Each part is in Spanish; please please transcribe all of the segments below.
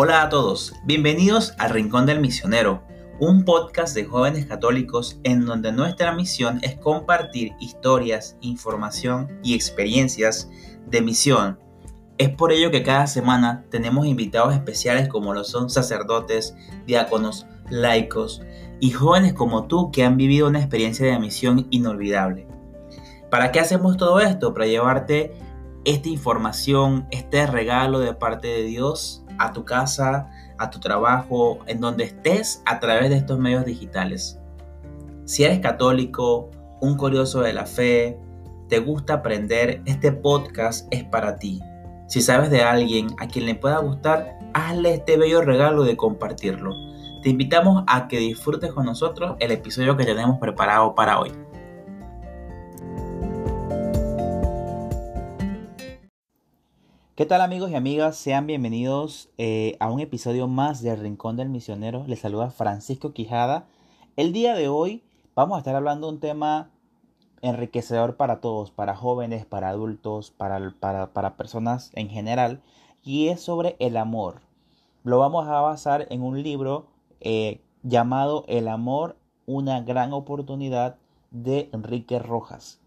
Hola a todos, bienvenidos al Rincón del Misionero, un podcast de jóvenes católicos en donde nuestra misión es compartir historias, información y experiencias de misión. Es por ello que cada semana tenemos invitados especiales como lo son sacerdotes, diáconos, laicos y jóvenes como tú que han vivido una experiencia de misión inolvidable. ¿Para qué hacemos todo esto? Para llevarte esta información, este regalo de parte de Dios a tu casa, a tu trabajo, en donde estés a través de estos medios digitales. Si eres católico, un curioso de la fe, te gusta aprender, este podcast es para ti. Si sabes de alguien a quien le pueda gustar, hazle este bello regalo de compartirlo. Te invitamos a que disfrutes con nosotros el episodio que tenemos preparado para hoy. ¿Qué tal amigos y amigas? Sean bienvenidos eh, a un episodio más del Rincón del Misionero. Les saluda Francisco Quijada. El día de hoy vamos a estar hablando de un tema enriquecedor para todos, para jóvenes, para adultos, para, para, personas en general, y es sobre el amor. Lo vamos a basar en un libro eh, llamado El amor, una gran oportunidad de Enrique Rojas.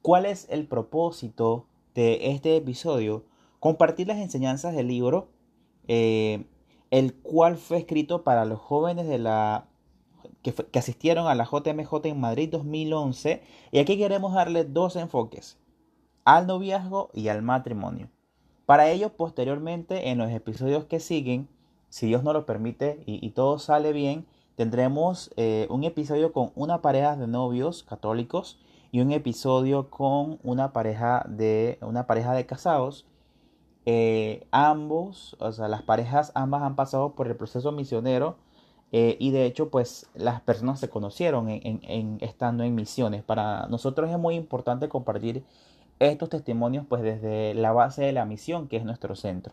¿Cuál es el propósito de este episodio? Compartir las enseñanzas del libro, eh, el cual fue escrito para los jóvenes de la que, asistieron a la JMJ en Madrid 2011. Y aquí queremos darle dos enfoques, al noviazgo y al matrimonio. Para ello, posteriormente, en los episodios que siguen, si Dios nos lo permite y, todo sale bien, tendremos eh, un episodio con una pareja de novios católicos y un episodio con una pareja de, una pareja de casados eh, ambos, o sea, las parejas ambas han pasado por el proceso misionero eh, y de hecho, pues las personas se conocieron en, estando en misiones. Para nosotros es muy importante compartir estos testimonios, pues desde la base de la misión, que es nuestro centro.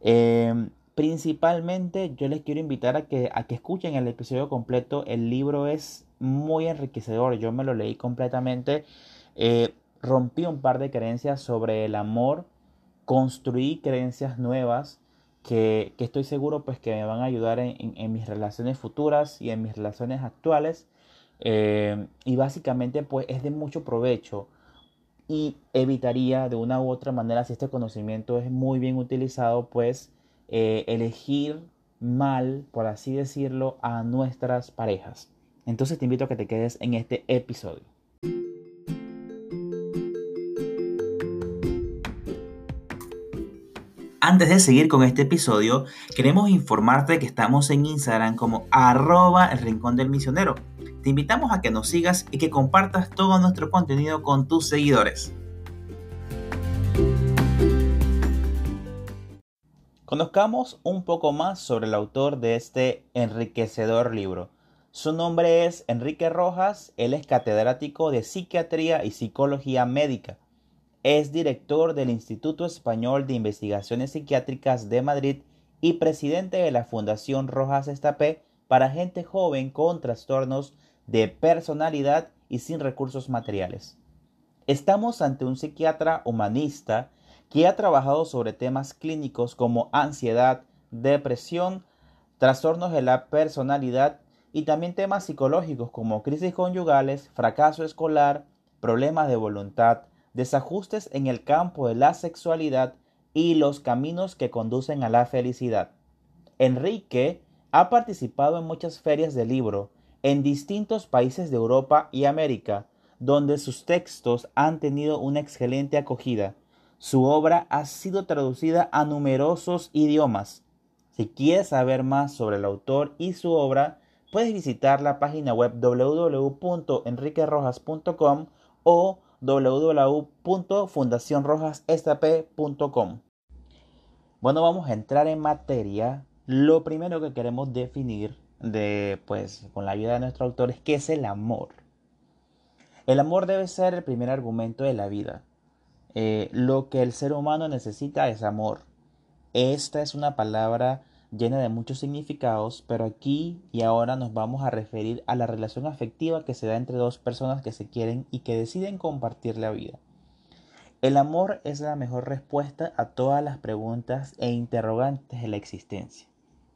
Em, principalmente, yo les quiero invitar a que, a que escuchen el episodio completo. El libro es muy enriquecedor. Yo me lo leí completamente. Eh, rompí un par de creencias sobre el amor construí creencias nuevas que, estoy seguro pues que me van a ayudar en, mis relaciones futuras y en mis relaciones actuales. Eh, y básicamente pues es de mucho provecho y evitaría de una u otra manera si este conocimiento es muy bien utilizado pues eh, elegir mal por así decirlo a nuestras parejas entonces te invito a que te quedes en este episodio Antes de seguir con este episodio, queremos informarte que estamos en Instagram como arroba el rincón del misionero. Te invitamos a que nos sigas y que compartas todo nuestro contenido con tus seguidores. Conozcamos un poco más sobre el autor de este enriquecedor libro. Su nombre es Enrique Rojas, él es catedrático de Psiquiatría y Psicología Médica es director del Instituto Español de Investigaciones Psiquiátricas de Madrid y presidente de la Fundación Rojas Estapé para gente joven con trastornos de personalidad y sin recursos materiales. Estamos ante un psiquiatra humanista que ha trabajado sobre temas clínicos como ansiedad, depresión, trastornos de la personalidad y también temas psicológicos como crisis conyugales, fracaso escolar, problemas de voluntad, desajustes en el campo de la sexualidad y los caminos que conducen a la felicidad. Enrique ha participado en muchas ferias de libro en distintos países de Europa y América, donde sus textos han tenido una excelente acogida. Su obra ha sido traducida a numerosos idiomas. Si quieres saber más sobre el autor y su obra, puedes visitar la página web www.enriquerojas.com o www.fundacionrojasstp.com. Bueno, vamos a entrar en materia. Lo primero que queremos definir de, pues, con la ayuda de nuestro autor es qué es el amor. El amor debe ser el primer argumento de la vida. Eh, lo que el ser humano necesita es amor. Esta es una palabra llena de muchos significados, pero aquí y ahora nos vamos a referir a la relación afectiva que se da entre dos personas que se quieren y que deciden compartir la vida. El amor es la mejor respuesta a todas las preguntas e interrogantes de la existencia.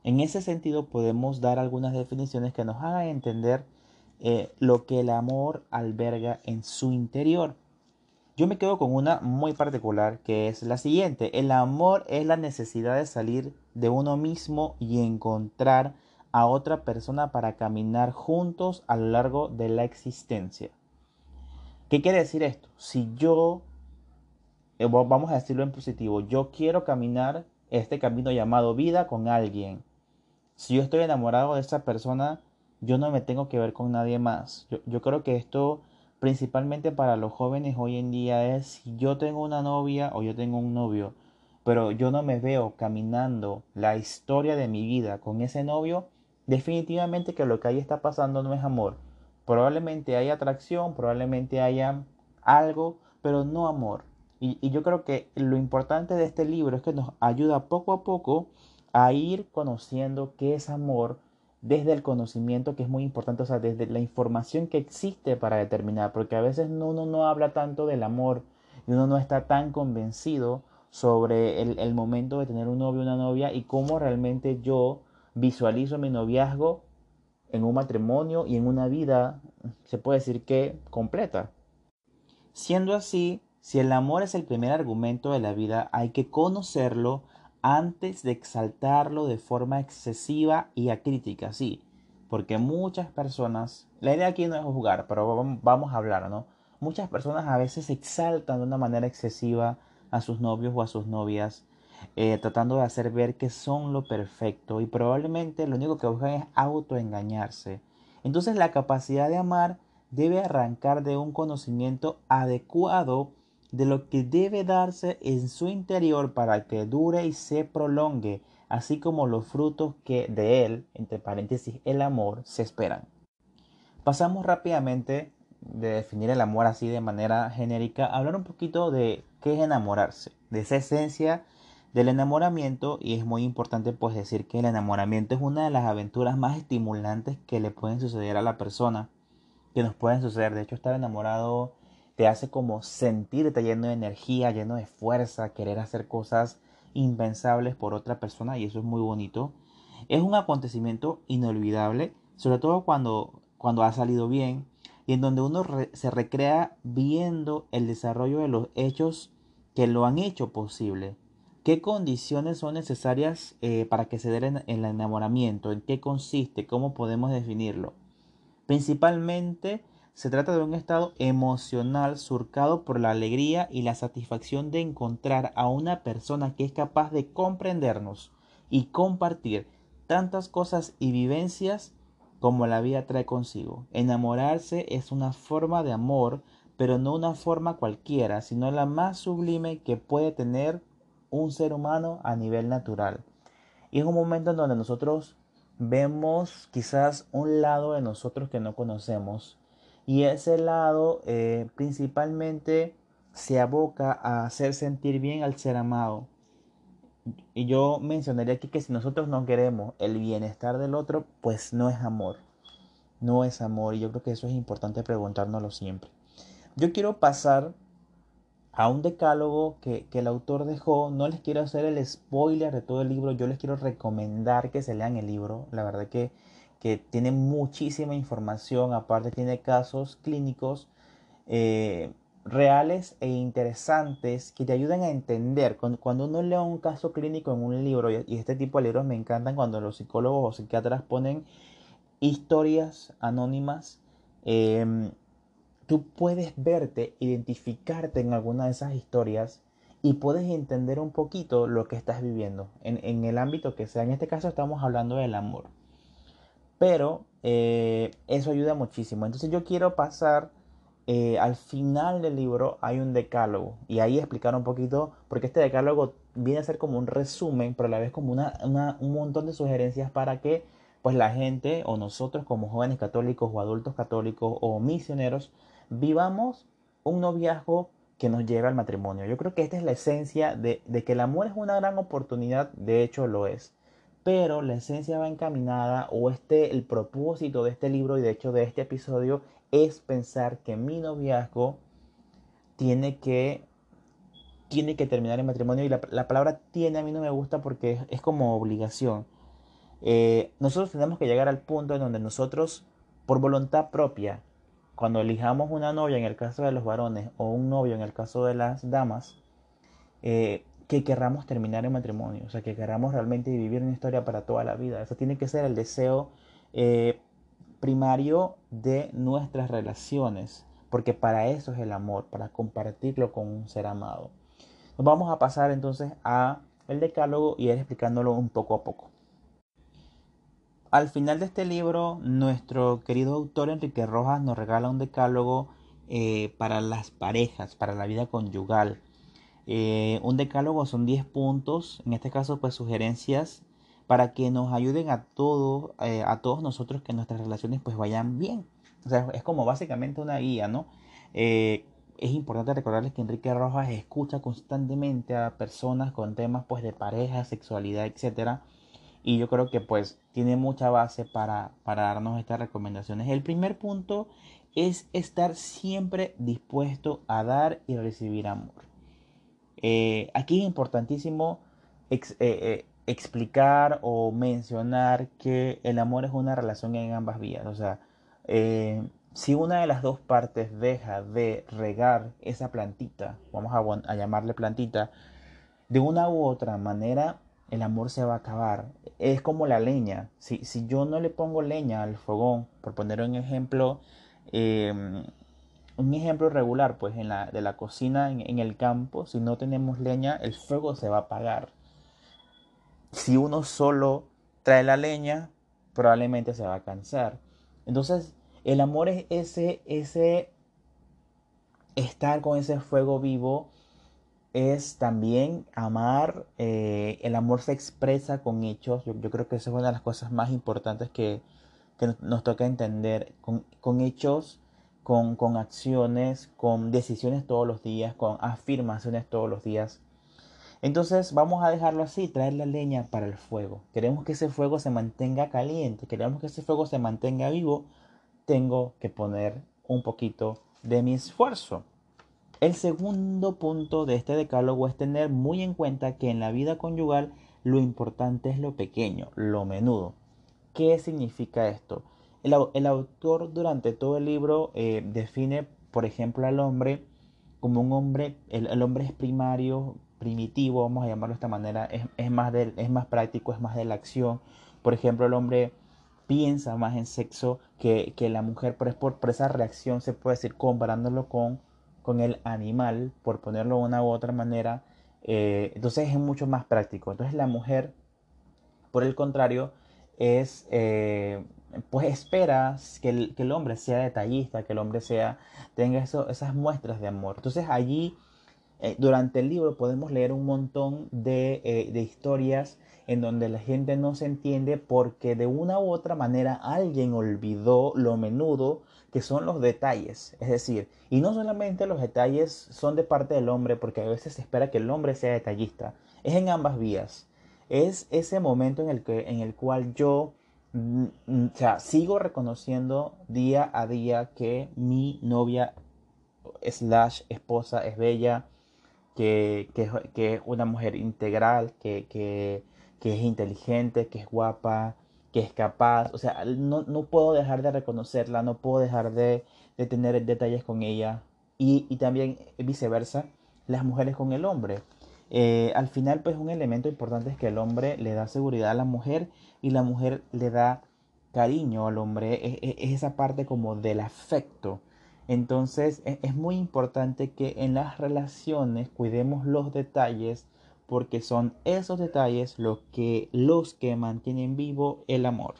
En ese sentido podemos dar algunas definiciones que nos hagan entender eh, lo que el amor alberga en su interior. Yo me quedo con una muy particular que es la siguiente. El amor es la necesidad de salir de uno mismo y encontrar a otra persona para caminar juntos a lo largo de la existencia. ¿Qué quiere decir esto? Si yo, eh, vamos a decirlo en positivo, yo quiero caminar este camino llamado vida con alguien. Si yo estoy enamorado de esa persona, yo no me tengo que ver con nadie más. Yo, yo creo que esto principalmente para los jóvenes hoy en día es si yo tengo una novia o yo tengo un novio, pero yo no me veo caminando la historia de mi vida con ese novio, definitivamente que lo que ahí está pasando no es amor. Probablemente haya atracción, probablemente haya algo, pero no amor. Y, y, yo creo que lo importante de este libro es que nos ayuda poco a poco a ir conociendo qué es amor desde el conocimiento, que es muy importante, o sea, desde la información que existe para determinar, porque a veces uno no habla tanto del amor y uno no está tan convencido sobre el, el momento de tener un novio o una novia y cómo realmente yo visualizo mi noviazgo en un matrimonio y en una vida, se puede decir que completa. Siendo así, si el amor es el primer argumento de la vida, hay que conocerlo antes de exaltarlo de forma excesiva y acrítica, sí, porque muchas personas, la idea aquí no es juzgar, pero vamos a hablar, ¿no? Muchas personas a veces exaltan de una manera excesiva a sus novios o a sus novias eh, tratando de hacer ver que son lo perfecto y probablemente lo único que buscan es autoengañarse. Entonces la capacidad de amar debe arrancar de un conocimiento adecuado de lo que debe darse en su interior para que dure y se prolongue, así como los frutos que de él, entre paréntesis, el amor, se esperan. Pasamos rápidamente de definir el amor así de manera genérica, hablar un poquito de qué es enamorarse, de esa esencia del enamoramiento y es muy importante pues decir que el enamoramiento es una de las aventuras más estimulantes que le pueden suceder a la persona, que nos pueden suceder. De hecho, estar enamorado te hace como sentirte lleno de energía, lleno de fuerza, querer hacer cosas impensables por otra persona y eso es muy bonito. Es un acontecimiento inolvidable, sobre todo cuando, cuando ha salido bien y en donde uno se recrea viendo el desarrollo de los hechos que lo han hecho posible. ¿Qué condiciones son necesarias eh, para que se dé el enamoramiento? ¿En qué consiste? ¿Cómo podemos definirlo? Principalmente se trata de un estado emocional surcado por la alegría y la satisfacción de encontrar a una persona que es capaz de comprendernos y compartir tantas cosas y vivencias como la vida trae consigo. Enamorarse es una forma de amor, pero no una forma cualquiera, sino la más sublime que puede tener un ser humano a nivel natural. Y es un momento en donde nosotros vemos quizás un lado de nosotros que no conocemos. Y ese lado eh, principalmente se aboca a hacer sentir bien al ser amado. Y yo mencionaría aquí que si nosotros no queremos el bienestar del otro, pues no es amor. No es amor. Y yo creo que eso es importante preguntárnoslo siempre. Yo quiero pasar a un decálogo que, el autor dejó. No les quiero hacer el spoiler de todo el libro, yo les quiero recomendar que se lean el libro. La verdad que, que tiene muchísima información, aparte tiene casos clínicos eh, reales e interesantes que te ayudan a entender. Cuando, uno lee un caso clínico en un libro, y, este tipo de libros me encantan cuando los psicólogos o psiquiatras ponen historias anónimas. Eh, tú puedes verte, identificarte en alguna de esas historias y puedes entender un poquito lo que estás viviendo en, el ámbito que sea. En este caso estamos hablando del amor. Pero eh, eso ayuda muchísimo. Entonces yo quiero pasar eh, al final del libro hay un decálogo y ahí explicar un poquito, porque este decálogo viene a ser como un resumen, pero a la vez como un montón de sugerencias para que pues la gente o nosotros como jóvenes católicos o adultos católicos o misioneros vivamos un noviazgo que nos lleve al matrimonio. Yo creo que esta es la esencia de, que el amor es una gran oportunidad, de hecho lo es. Pero la esencia va encaminada, o este, el propósito de este libro y de hecho de este episodio es pensar que mi noviazgo tiene que tiene que terminar el matrimonio y la, palabra tiene a mí no me gusta porque es, como obligación. Eh, nosotros tenemos que llegar al punto en donde nosotros, por voluntad propia, cuando elijamos una novia en el caso de los varones o un novio en el caso de las damas, eh, que querramos terminar el matrimonio, o sea, que queramos realmente vivir una historia para toda la vida. Eso tiene que ser el deseo eh, primario de nuestras relaciones, porque para eso es el amor, para compartirlo con un ser amado. Nos vamos a pasar entonces a el decálogo y ir explicándolo un poco a poco. Al final de este libro, nuestro querido autor Enrique Rojas nos regala un decálogo eh, para las parejas, para la vida conyugal. Eh, un decálogo son 10 puntos, en este caso pues sugerencias para que nos ayuden a todos, eh, a todos nosotros que nuestras relaciones pues vayan bien. O sea, es como básicamente una guía, ¿no? es importante recordarles que Enrique Rojas escucha constantemente a personas con temas pues de pareja, sexualidad, etcétera y yo creo que pues tiene mucha base para, darnos estas recomendaciones. El primer punto es estar siempre dispuesto a dar y recibir amor. Eh, aquí es importantísimo eh, eh, explicar o mencionar que el amor es una relación en ambas vías. O sea, si una de las dos partes deja de regar esa plantita, vamos a, llamarle plantita, de una u otra manera, el amor se va a acabar. Es como la leña. Si, si yo no le pongo leña al fogón, por poner un ejemplo, em, un ejemplo regular, pues en la, de la cocina en, el campo, si no tenemos leña, el fuego se va a apagar. Si uno solo trae la leña, probablemente se va a cansar. Entonces, el amor es ese, ese estar con ese fuego vivo es también amar, eh, el amor se expresa con hechos, yo, creo que esa es una de las cosas más importantes que, nos toca entender, con, hechos, con, acciones, con decisiones todos los días, con afirmaciones todos los días. Entonces vamos a dejarlo así, traer la leña para el fuego. Queremos que ese fuego se mantenga caliente, queremos que ese fuego se mantenga vivo, tengo que poner un poquito de mi esfuerzo. El segundo punto de este decálogo es tener muy en cuenta que en la vida conyugal lo importante es lo pequeño, lo menudo. ¿Qué significa esto? El, autor durante todo el libro eh, define, por ejemplo, al hombre como un hombre, el, hombre es primario, primitivo, vamos a llamarlo de esta manera, es, más es más práctico, es más de la acción. Por ejemplo, el hombre piensa más en sexo que, la mujer, pero es por, por esa reacción, se puede decir, comparándolo con con el animal, por ponerlo de una u otra manera, eh, entonces es mucho más práctico. Entonces la mujer, por el contrario, es, eh, pues espera que el, hombre sea detallista, que el hombre sea, tenga eso, esas muestras de amor. Entonces allí, eh, durante el libro, podemos leer un montón de, de historias en donde la gente no se entiende porque de una u otra manera alguien olvidó lo menudo que son los detalles. Es decir, y no solamente los detalles son de parte del hombre, porque a veces se espera que el hombre sea detallista. Es en ambas vías. Es ese momento en el, que, en el cual yo mm, mm, o sea, sigo reconociendo día a día que mi novia slash esposa es bella, que, que, es una mujer integral, que, que, que es inteligente, que es guapa, que es capaz, o sea, no, puedo dejar de reconocerla, no puedo dejar de, tener detalles con ella y, también viceversa, las mujeres con el hombre. Eh, al final, pues un elemento importante es que el hombre le da seguridad a la mujer y la mujer le da cariño al hombre, es, esa parte como del afecto. Entonces es, es muy importante que en las relaciones cuidemos los detalles porque son esos detalles los que, los que mantienen vivo el amor.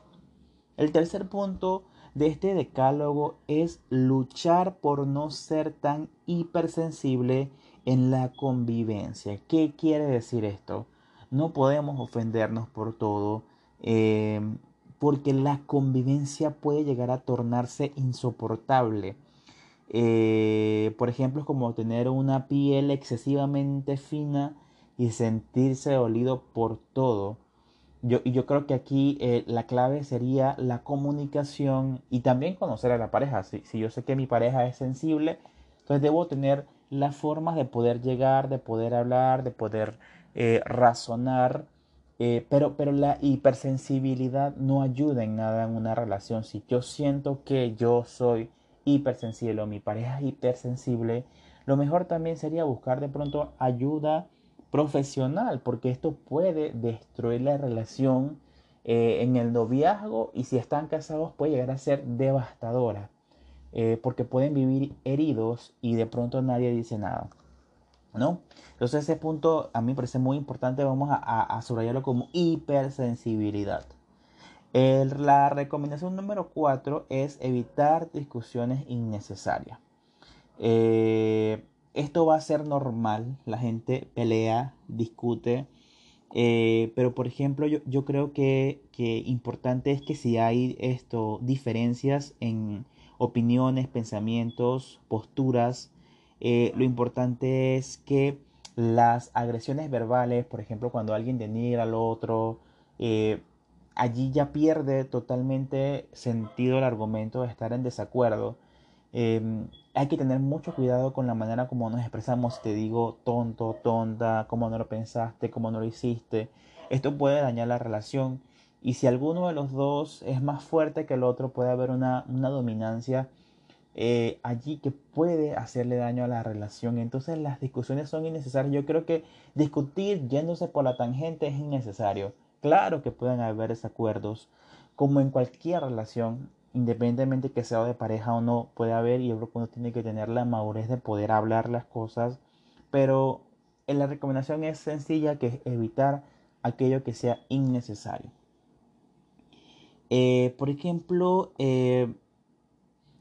El tercer punto de este decálogo es luchar por no ser tan hipersensible en la convivencia. ¿Qué quiere decir esto? No podemos ofendernos por todo, em, porque la convivencia puede llegar a tornarse insoportable. Eh, por ejemplo, como tener una piel excesivamente fina y sentirse dolido por todo. Yo, yo creo que aquí eh, la clave sería la comunicación y también conocer a la pareja. Si, si, yo sé que mi pareja es sensible, entonces debo tener las formas de poder llegar, de poder hablar, de poder eh, razonar, eh, pero, pero la hipersensibilidad no ayuda en nada en una relación. Si yo siento que yo soy hipersensible o mi pareja es hipersensible, lo mejor también sería buscar de pronto ayuda profesional, porque esto puede destruir la relación eh, en el noviazgo y si están casados puede llegar a ser devastadora, eh, porque pueden vivir heridos y de pronto nadie dice nada. ¿No? Entonces ese punto a mí me parece muy importante, vamos a, subrayarlo como hipersensibilidad. la recomendación número 4 es evitar discusiones innecesarias. Eh, esto va a ser normal, la gente pelea, discute, eh, pero por ejemplo yo, yo creo que, que, importante es que si hay esto, diferencias en opiniones, pensamientos, posturas, eh, lo importante es que las agresiones verbales, por ejemplo, cuando alguien denigra al otro, eh, allí ya pierde totalmente sentido el argumento de estar en desacuerdo. Em, hay que tener mucho cuidado con la manera como nos expresamos. Te digo tonto, tonta, cómo no lo pensaste, cómo no lo hiciste. Esto puede dañar la relación. Y si alguno de los dos es más fuerte que el otro, puede haber una, dominancia eh, allí que puede hacerle daño a la relación. Entonces las discusiones son innecesarias. Yo creo que discutir yéndose por la tangente es innecesario. Claro que pueden haber desacuerdos, como en cualquier relación, independientemente que sea de pareja o no, puede haber y yo creo que uno tiene que tener la madurez de poder hablar las cosas, pero en la recomendación es sencilla, que es evitar aquello que sea innecesario. Eh, por ejemplo, eh,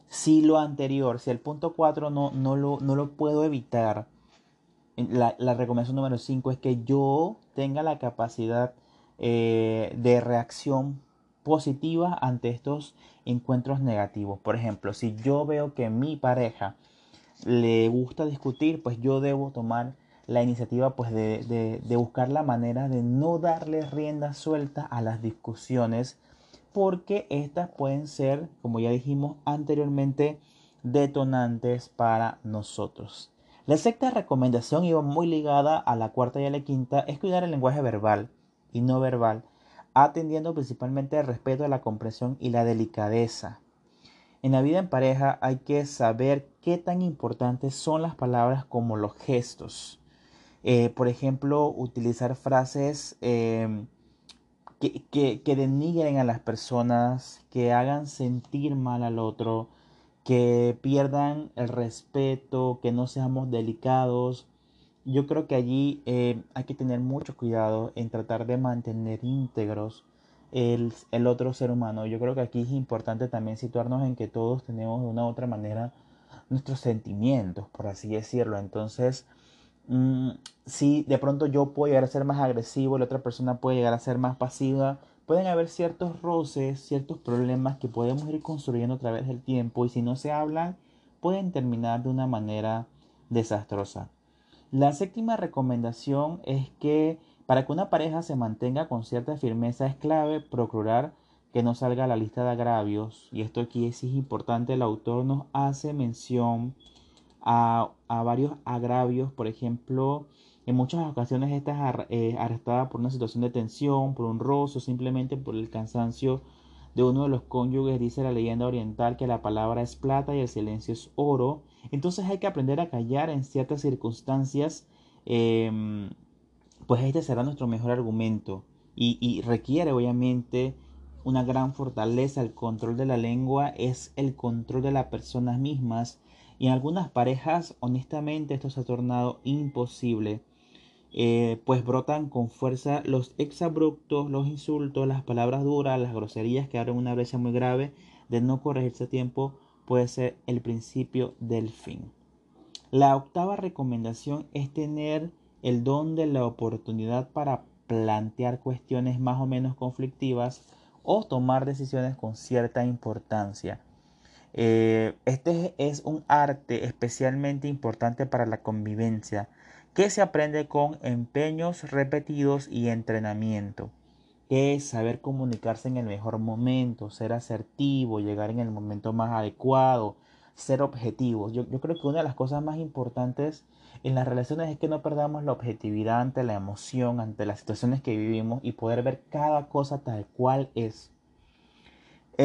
si lo anterior, si el punto 4 no, no, lo, no lo puedo evitar, la, la, recomendación número 5 es que yo tenga la capacidad eh, de reacción positiva ante estos encuentros negativos. Por ejemplo, si yo veo que mi pareja le gusta discutir, pues yo debo tomar la iniciativa pues de, buscar la manera de no darle rienda suelta a las discusiones porque estas pueden ser, como ya dijimos anteriormente, detonantes para nosotros. La sexta recomendación iba muy ligada a la cuarta y a la quinta, es cuidar el lenguaje verbal y no verbal atendiendo principalmente al respeto, la comprensión y la delicadeza. En la vida en pareja hay que saber qué tan importantes son las palabras como los gestos. Eh, por ejemplo, utilizar frases em, que, que denigren a las personas, que hagan sentir mal al otro, que pierdan el respeto, que no seamos delicados, yo creo que allí eh, hay que tener mucho cuidado en tratar de mantener íntegros el, el, otro ser humano. Yo creo que aquí es importante también situarnos en que todos tenemos de una u otra manera nuestros sentimientos, por así decirlo. Entonces, mm, si de pronto yo puedo llegar a ser más agresivo, la otra persona puede llegar a ser más pasiva, pueden haber ciertos roces, ciertos problemas que podemos ir construyendo a través del tiempo y si no se hablan, pueden terminar de una manera desastrosa. La séptima recomendación es que para que una pareja se mantenga con cierta firmeza es clave procurar que no salga a la lista de agravios. Y esto aquí es importante. El autor nos hace mención a, varios agravios. Por ejemplo, en muchas ocasiones esta es arrestada por una situación de tensión, por un rozo, simplemente por el cansancio de uno de los cónyuges. Dice la leyenda oriental que la palabra es plata y el silencio es oro. Entonces hay que aprender a callar en ciertas circunstancias. Em, pues este será nuestro mejor argumento. Y, requiere obviamente una gran fortaleza. El control de la lengua es el control de las personas mismas. Y en algunas parejas, honestamente, esto se ha tornado imposible. Eh, pues brotan con fuerza los exabruptos, los insultos, las palabras duras, las groserías que abren una brecha muy grave de no corregirse a tiempo puede ser el principio del fin. La octava recomendación es tener el don de la oportunidad para plantear cuestiones más o menos conflictivas o tomar decisiones con cierta importancia. Eh, este es un arte especialmente importante para la convivencia que se aprende con empeños repetidos y entrenamiento es saber comunicarse en el mejor momento, ser asertivo, llegar en el momento más adecuado, ser objetivos. Yo, yo creo que una de las cosas más importantes en las relaciones es que no perdamos la objetividad ante la emoción, ante las situaciones que vivimos y poder ver cada cosa tal cual es.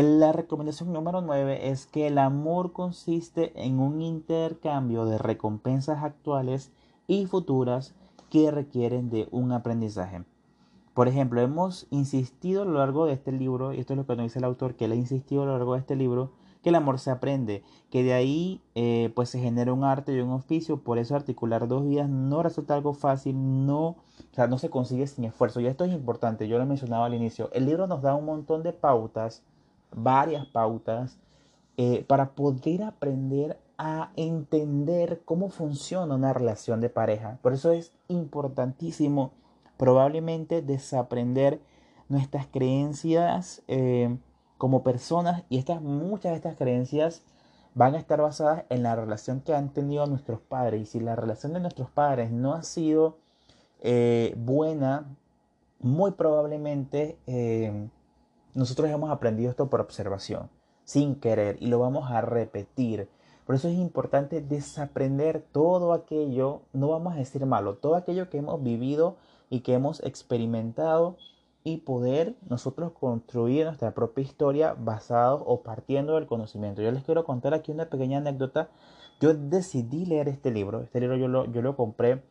La recomendación número 9 es que el amor consiste en un intercambio de recompensas actuales y futuras que requieren de un aprendizaje. Por ejemplo, hemos insistido a lo largo de este libro, y esto es lo que nos dice el autor, que él ha insistido a lo largo de este libro, que el amor se aprende, que de ahí eh, pues se genera un arte y un oficio, por eso articular dos vidas no resulta algo fácil, no, o sea, no se consigue sin esfuerzo. Y esto es importante, yo lo mencionaba al inicio, el libro nos da un montón de pautas varias pautas eh, para poder aprender a entender cómo funciona una relación de pareja. Por eso es importantísimo probablemente desaprender nuestras creencias eh, como personas y estas, muchas de estas creencias van a estar basadas en la relación que han tenido nuestros padres. Y si la relación de nuestros padres no ha sido eh, buena, muy probablemente nosotros hemos aprendido esto por observación, sin querer, y lo vamos a repetir. Por eso es importante desaprender todo aquello, no vamos a decir malo, todo aquello que hemos vivido y que hemos experimentado y poder nosotros construir nuestra propia historia basado o partiendo del conocimiento. Yo les quiero contar aquí una pequeña anécdota. Yo decidí leer este libro. Este libro yo lo, yo lo compré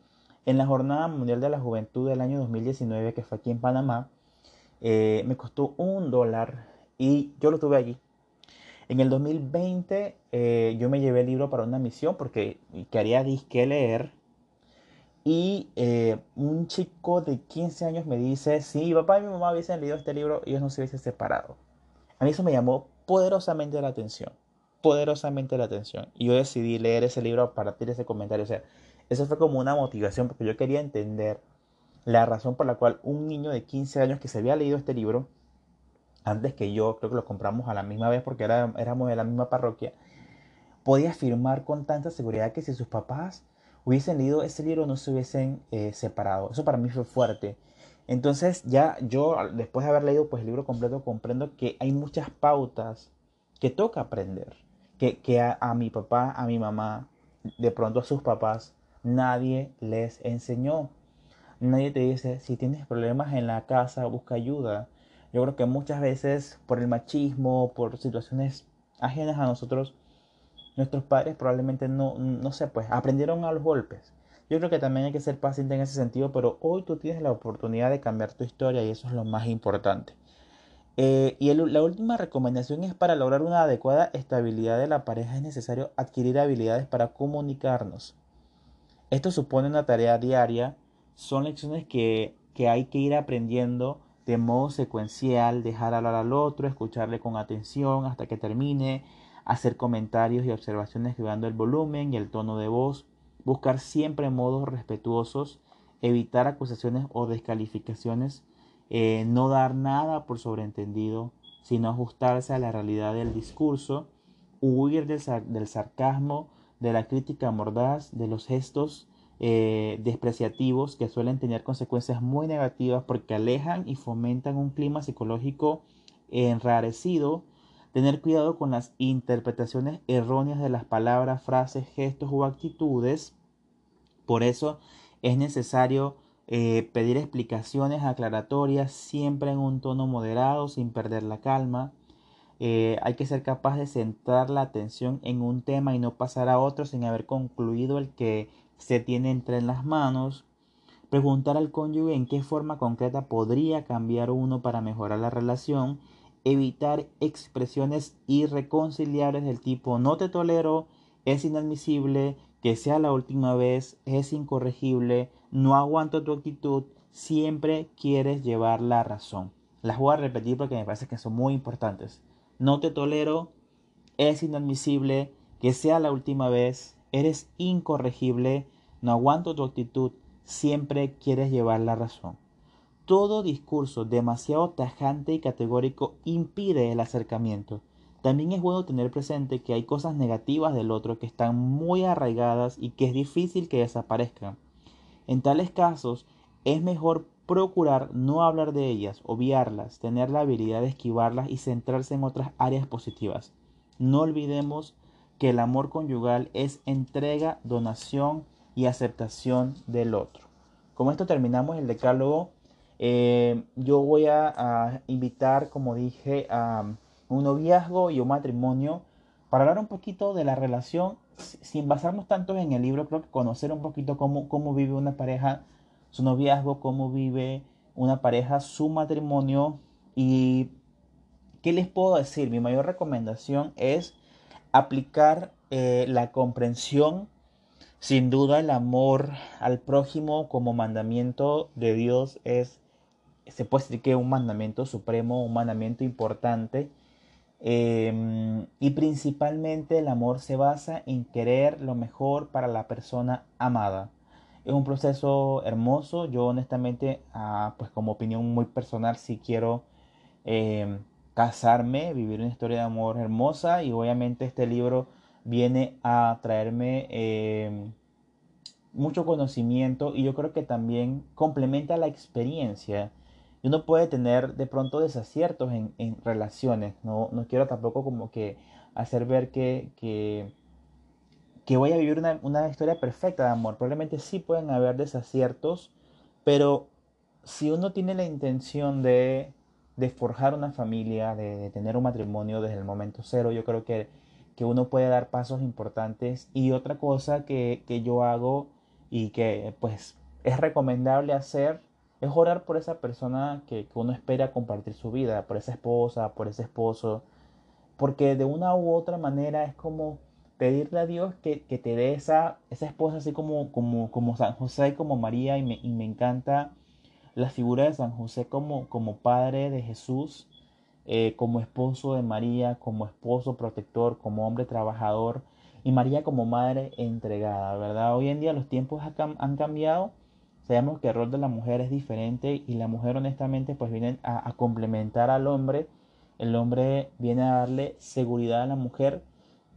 en la Jornada Mundial de la Juventud del año 2019 que fue aquí en Panamá. Eh, me costó un dólar y yo lo tuve allí. En el 2020 eh, yo me llevé el libro para una misión porque quería disque leer. Y eh, un chico de 15 años me dice, si mi papá y mi mamá hubiesen leído este libro, ellos no se hubiesen separado. A mí eso me llamó poderosamente la atención. Poderosamente la atención. Y yo decidí leer ese libro a partir de ese comentario. O sea, eso fue como una motivación porque yo quería entender la razón por la cual un niño de 15 años que se había leído este libro, antes que yo, creo que lo compramos a la misma vez porque era, éramos de la misma parroquia, podía afirmar con tanta seguridad que si sus papás hubiesen leído ese libro no se hubiesen eh, separado. Eso para mí fue fuerte. Entonces ya yo, después de haber leído pues, el libro completo, comprendo que hay muchas pautas que toca aprender. Que, que a, a mi papá, a mi mamá, de pronto a sus papás, nadie les enseñó. Nadie te dice, si tienes problemas en la casa, busca ayuda. Yo creo que muchas veces por el machismo, por situaciones ajenas a nosotros, nuestros padres probablemente no, no sé, pues aprendieron a los golpes. Yo creo que también hay que ser paciente en ese sentido, pero hoy tú tienes la oportunidad de cambiar tu historia y eso es lo más importante. Eh, y la última recomendación es para lograr una adecuada estabilidad de la pareja es necesario adquirir habilidades para comunicarnos. Esto supone una tarea diaria son lecciones que, hay que ir aprendiendo de modo secuencial, dejar hablar al otro, escucharle con atención hasta que termine, hacer comentarios y observaciones cuidando el volumen y el tono de voz, buscar siempre modos respetuosos, evitar acusaciones o descalificaciones, eh, no dar nada por sobreentendido, sino ajustarse a la realidad del discurso, huir del, del sarcasmo, de la crítica mordaz, de los gestos eh, despreciativos que suelen tener consecuencias muy negativas porque alejan y fomentan un clima psicológico enrarecido. Tener cuidado con las interpretaciones erróneas de las palabras, frases, gestos o actitudes. Por eso es necesario eh, pedir explicaciones aclaratorias siempre en un tono moderado sin perder la calma. Eh, hay que ser capaz de centrar la atención en un tema y no pasar a otro sin haber concluido el que se tiene entre las manos, preguntar al cónyuge en qué forma concreta podría cambiar uno para mejorar la relación, evitar expresiones irreconciliables del tipo no te tolero, es inadmisible, que sea la última vez, es incorregible, no aguanto tu actitud, siempre quieres llevar la razón. Las voy a repetir porque me parece que son muy importantes. No te tolero, es inadmisible, que sea la última vez, Eres incorregible, no aguanto tu actitud, siempre quieres llevar la razón. Todo discurso demasiado tajante y categórico impide el acercamiento. También es bueno tener presente que hay cosas negativas del otro que están muy arraigadas y que es difícil que desaparezcan. En tales casos, es mejor procurar no hablar de ellas, obviarlas, tener la habilidad de esquivarlas y centrarse en otras áreas positivas. No olvidemos que el amor conyugal es entrega, donación y aceptación del otro. Con esto terminamos el decálogo. Eh, yo voy a, invitar, como dije, a un noviazgo y un matrimonio para hablar un poquito de la relación, sin basarnos tanto en el libro, creo que conocer un poquito cómo, cómo vive una pareja su noviazgo, cómo vive una pareja su matrimonio y qué les puedo decir. Mi mayor recomendación es aplicar eh, la comprensión, sin duda el amor al prójimo como mandamiento de Dios es, se puede decir que un mandamiento supremo, un mandamiento importante. Em, y principalmente el amor se basa en querer lo mejor para la persona amada. Es un proceso hermoso. Yo honestamente, ah, pues como opinión muy personal, sí quiero em, casarme, vivir una historia de amor hermosa y obviamente este libro viene a traerme em, mucho conocimiento y yo creo que también complementa la experiencia. Y uno puede tener de pronto desaciertos en, relaciones. No, no, quiero tampoco como que hacer ver que, que, voy a vivir una, historia perfecta de amor. Probablemente sí pueden haber desaciertos, pero si uno tiene la intención de, de forjar una familia, de, tener un matrimonio desde el momento cero, yo creo que, que uno puede dar pasos importantes. Y otra cosa que, que yo hago y que pues es recomendable hacer es orar por esa persona que, uno espera compartir su vida, por esa esposa, por ese esposo, porque de una u otra manera es como pedirle a Dios que, te dé esa, esa esposa así como, como, como San José y como María, y me, y me encanta la figura de San José como, como padre de Jesús, eh, como esposo de María, como esposo protector, como hombre trabajador, y María como madre entregada, ¿verdad? Hoy en día los tiempos han cambiado Sabemos que el rol de la mujer es diferente y la mujer honestamente pues viene a, complementar al hombre. El hombre viene a darle seguridad a la mujer.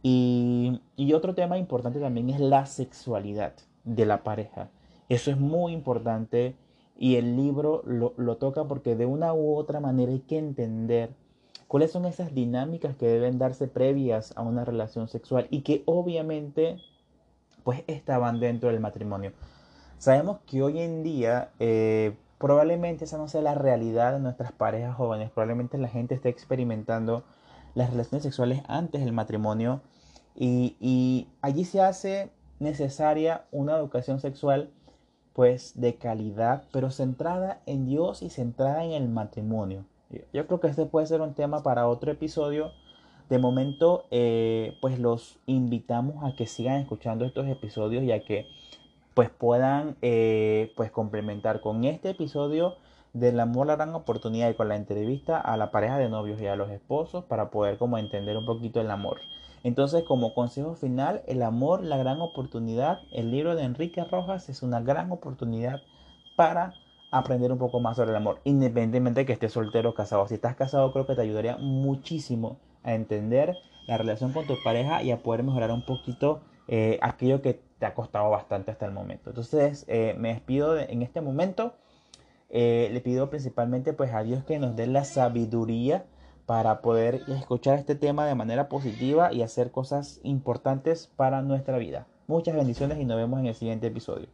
Y, otro tema importante también es la sexualidad de la pareja. Eso es muy importante y el libro lo, lo, toca porque de una u otra manera hay que entender cuáles son esas dinámicas que deben darse previas a una relación sexual y que obviamente pues estaban dentro del matrimonio. Sabemos que hoy en día eh, probablemente esa no sea la realidad de nuestras parejas jóvenes, probablemente la gente esté experimentando las relaciones sexuales antes del matrimonio y, allí se hace necesaria una educación sexual pues de calidad, pero centrada en Dios y centrada en el matrimonio. Yo creo que este puede ser un tema para otro episodio. De momento, eh, pues los invitamos a que sigan escuchando estos episodios y a que pues puedan eh, pues complementar con este episodio del amor la gran oportunidad y con la entrevista a la pareja de novios y a los esposos para poder como entender un poquito el amor. Entonces como consejo final, el amor, la gran oportunidad, el libro de Enrique Rojas es una gran oportunidad para aprender un poco más sobre el amor, independientemente de que estés soltero o casado. Si estás casado creo que te ayudaría muchísimo a entender la relación con tu pareja y a poder mejorar un poquito eh, aquello que te ha costado bastante hasta el momento. Entonces, eh, me despido en este momento. Eh, le pido principalmente pues a Dios que nos dé la sabiduría para poder escuchar este tema de manera positiva y hacer cosas importantes para nuestra vida. Muchas bendiciones y nos vemos en el siguiente episodio.